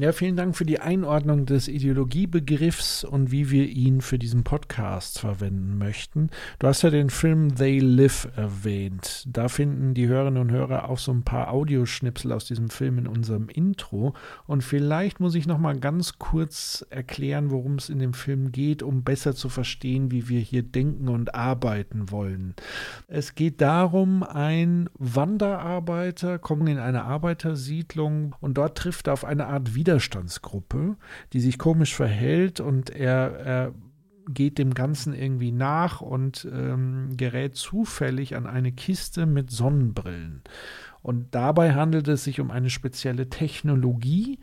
Ja, vielen Dank für die Einordnung des Ideologiebegriffs und wie wir ihn für diesen Podcast verwenden möchten. Du hast ja den Film They Live erwähnt. Da finden die Hörerinnen und Hörer auch so ein paar Audioschnipsel aus diesem Film in unserem Intro. Und vielleicht muss ich noch mal ganz kurz erklären, worum es in dem Film geht, um besser zu verstehen, wie wir hier denken und arbeiten wollen. Es geht darum, ein Wanderarbeiter kommt in eine Arbeitersiedlung und dort trifft er auf eine Art Widerstand Widerstandsgruppe, die sich komisch verhält und er, er geht dem Ganzen irgendwie nach und ähm, gerät zufällig an eine Kiste mit Sonnenbrillen. Und dabei handelt es sich um eine spezielle Technologie.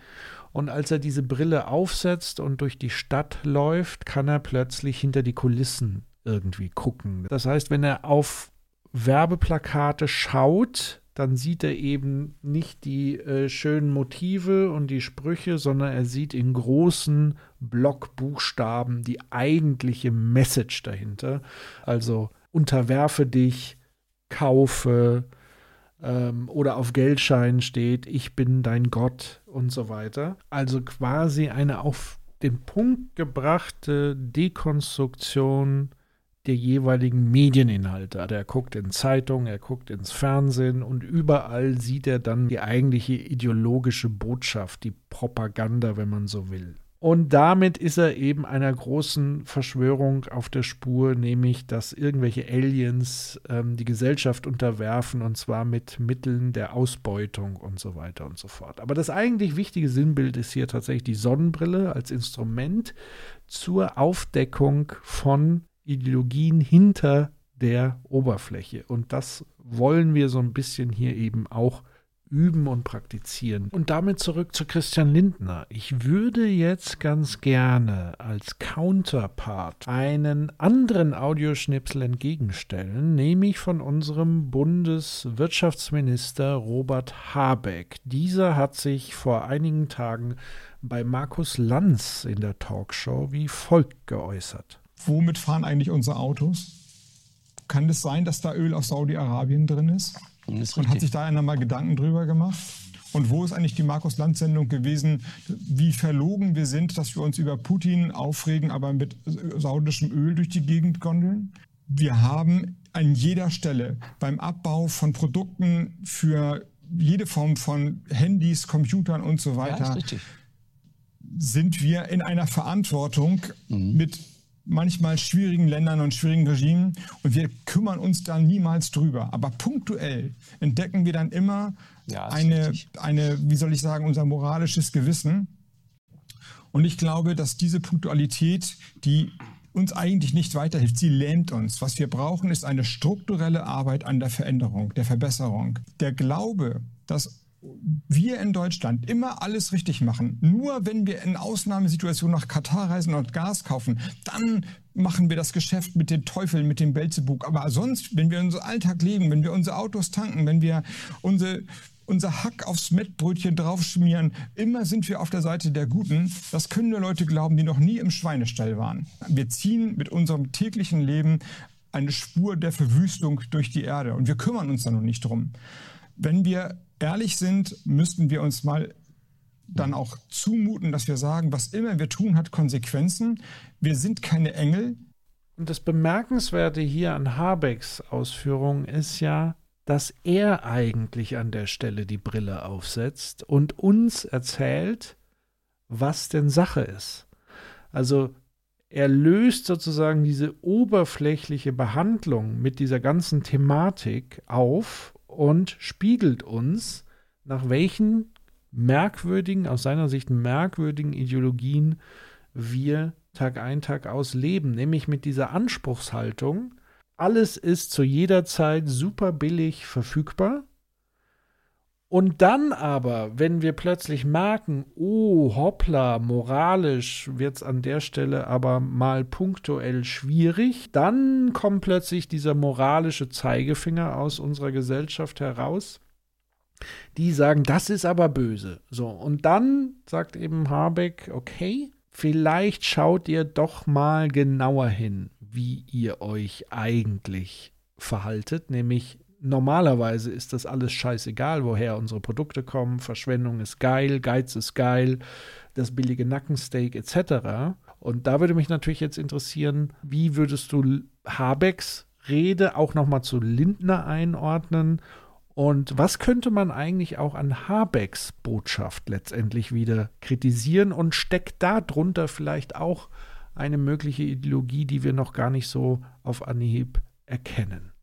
Und als er diese Brille aufsetzt und durch die Stadt läuft, kann er plötzlich hinter die Kulissen irgendwie gucken. Das heißt, wenn er auf Werbeplakate schaut, dann sieht er eben nicht die äh, schönen Motive und die Sprüche, sondern er sieht in großen Blockbuchstaben die eigentliche Message dahinter. Also unterwerfe dich, kaufe ähm, oder auf Geldscheinen steht, ich bin dein Gott und so weiter. Also quasi eine auf den Punkt gebrachte Dekonstruktion der jeweiligen Medieninhalte. Also er guckt in Zeitungen, er guckt ins Fernsehen und überall sieht er dann die eigentliche ideologische Botschaft, die Propaganda, wenn man so will. Und damit ist er eben einer großen Verschwörung auf der Spur, nämlich dass irgendwelche Aliens ähm, die Gesellschaft unterwerfen und zwar mit Mitteln der Ausbeutung und so weiter und so fort. Aber das eigentlich wichtige Sinnbild ist hier tatsächlich die Sonnenbrille als Instrument zur Aufdeckung von Ideologien hinter der Oberfläche. Und das wollen wir so ein bisschen hier eben auch üben und praktizieren. Und damit zurück zu Christian Lindner. Ich würde jetzt ganz gerne als Counterpart einen anderen Audioschnipsel entgegenstellen, nämlich von unserem Bundeswirtschaftsminister Robert Habeck. Dieser hat sich vor einigen Tagen bei Markus Lanz in der Talkshow wie folgt geäußert womit fahren eigentlich unsere Autos? Kann es das sein, dass da Öl aus Saudi-Arabien drin ist? ist Und hat sich da einer mal Gedanken drüber gemacht? Und wo ist eigentlich die Markus-Land-Sendung gewesen, wie verlogen wir sind, dass wir uns über Putin aufregen, aber mit saudischem Öl durch die Gegend gondeln? Wir haben an jeder Stelle beim Abbau von Produkten für jede Form von Handys, Computern und so weiter, ja, sind wir in einer Verantwortung mhm. mit manchmal schwierigen Ländern und schwierigen Regimen und wir kümmern uns da niemals drüber. Aber punktuell entdecken wir dann immer ja, eine, eine, wie soll ich sagen, unser moralisches Gewissen. Und ich glaube, dass diese Punktualität, die uns eigentlich nicht weiterhilft, sie lähmt uns. Was wir brauchen, ist eine strukturelle Arbeit an der Veränderung, der Verbesserung. Der Glaube, dass wir in Deutschland immer alles richtig machen. Nur wenn wir in Ausnahmesituationen nach Katar reisen und Gas kaufen, dann machen wir das Geschäft mit den Teufeln, mit dem Belzebub. Aber sonst, wenn wir unseren Alltag leben, wenn wir unsere Autos tanken, wenn wir unsere unser Hack aufs Mettbrötchen draufschmieren. Immer sind wir auf der Seite der Guten. Das können nur Leute glauben, die noch nie im Schweinestall waren. Wir ziehen mit unserem täglichen Leben eine Spur der Verwüstung durch die Erde und wir kümmern uns da noch nicht drum. Wenn wir ehrlich sind, müssten wir uns mal dann auch zumuten, dass wir sagen, was immer wir tun, hat Konsequenzen. Wir sind keine Engel. Und das Bemerkenswerte hier an Habecks Ausführungen ist ja, dass er eigentlich an der Stelle die Brille aufsetzt und uns erzählt, was denn Sache ist. Also er löst sozusagen diese oberflächliche Behandlung mit dieser ganzen Thematik auf und spiegelt uns, nach welchen merkwürdigen, aus seiner Sicht merkwürdigen Ideologien wir Tag ein, Tag aus leben, nämlich mit dieser Anspruchshaltung, alles ist zu jeder Zeit super billig verfügbar. Und dann aber, wenn wir plötzlich merken, oh, hoppla, moralisch wird es an der Stelle aber mal punktuell schwierig, dann kommt plötzlich dieser moralische Zeigefinger aus unserer Gesellschaft heraus. Die sagen, das ist aber böse. So, und dann sagt eben Habeck, okay, vielleicht schaut ihr doch mal genauer hin, wie ihr euch eigentlich verhaltet, nämlich normalerweise ist das alles scheißegal, woher unsere Produkte kommen. Verschwendung ist geil, Geiz ist geil, das billige Nackensteak etc. Und da würde mich natürlich jetzt interessieren, wie würdest du Habecks Rede auch nochmal zu Lindner einordnen? Und was könnte man eigentlich auch an Habecks Botschaft letztendlich wieder kritisieren? Und steckt da drunter vielleicht auch eine mögliche Ideologie, die wir noch gar nicht so auf Anhieb erkennen?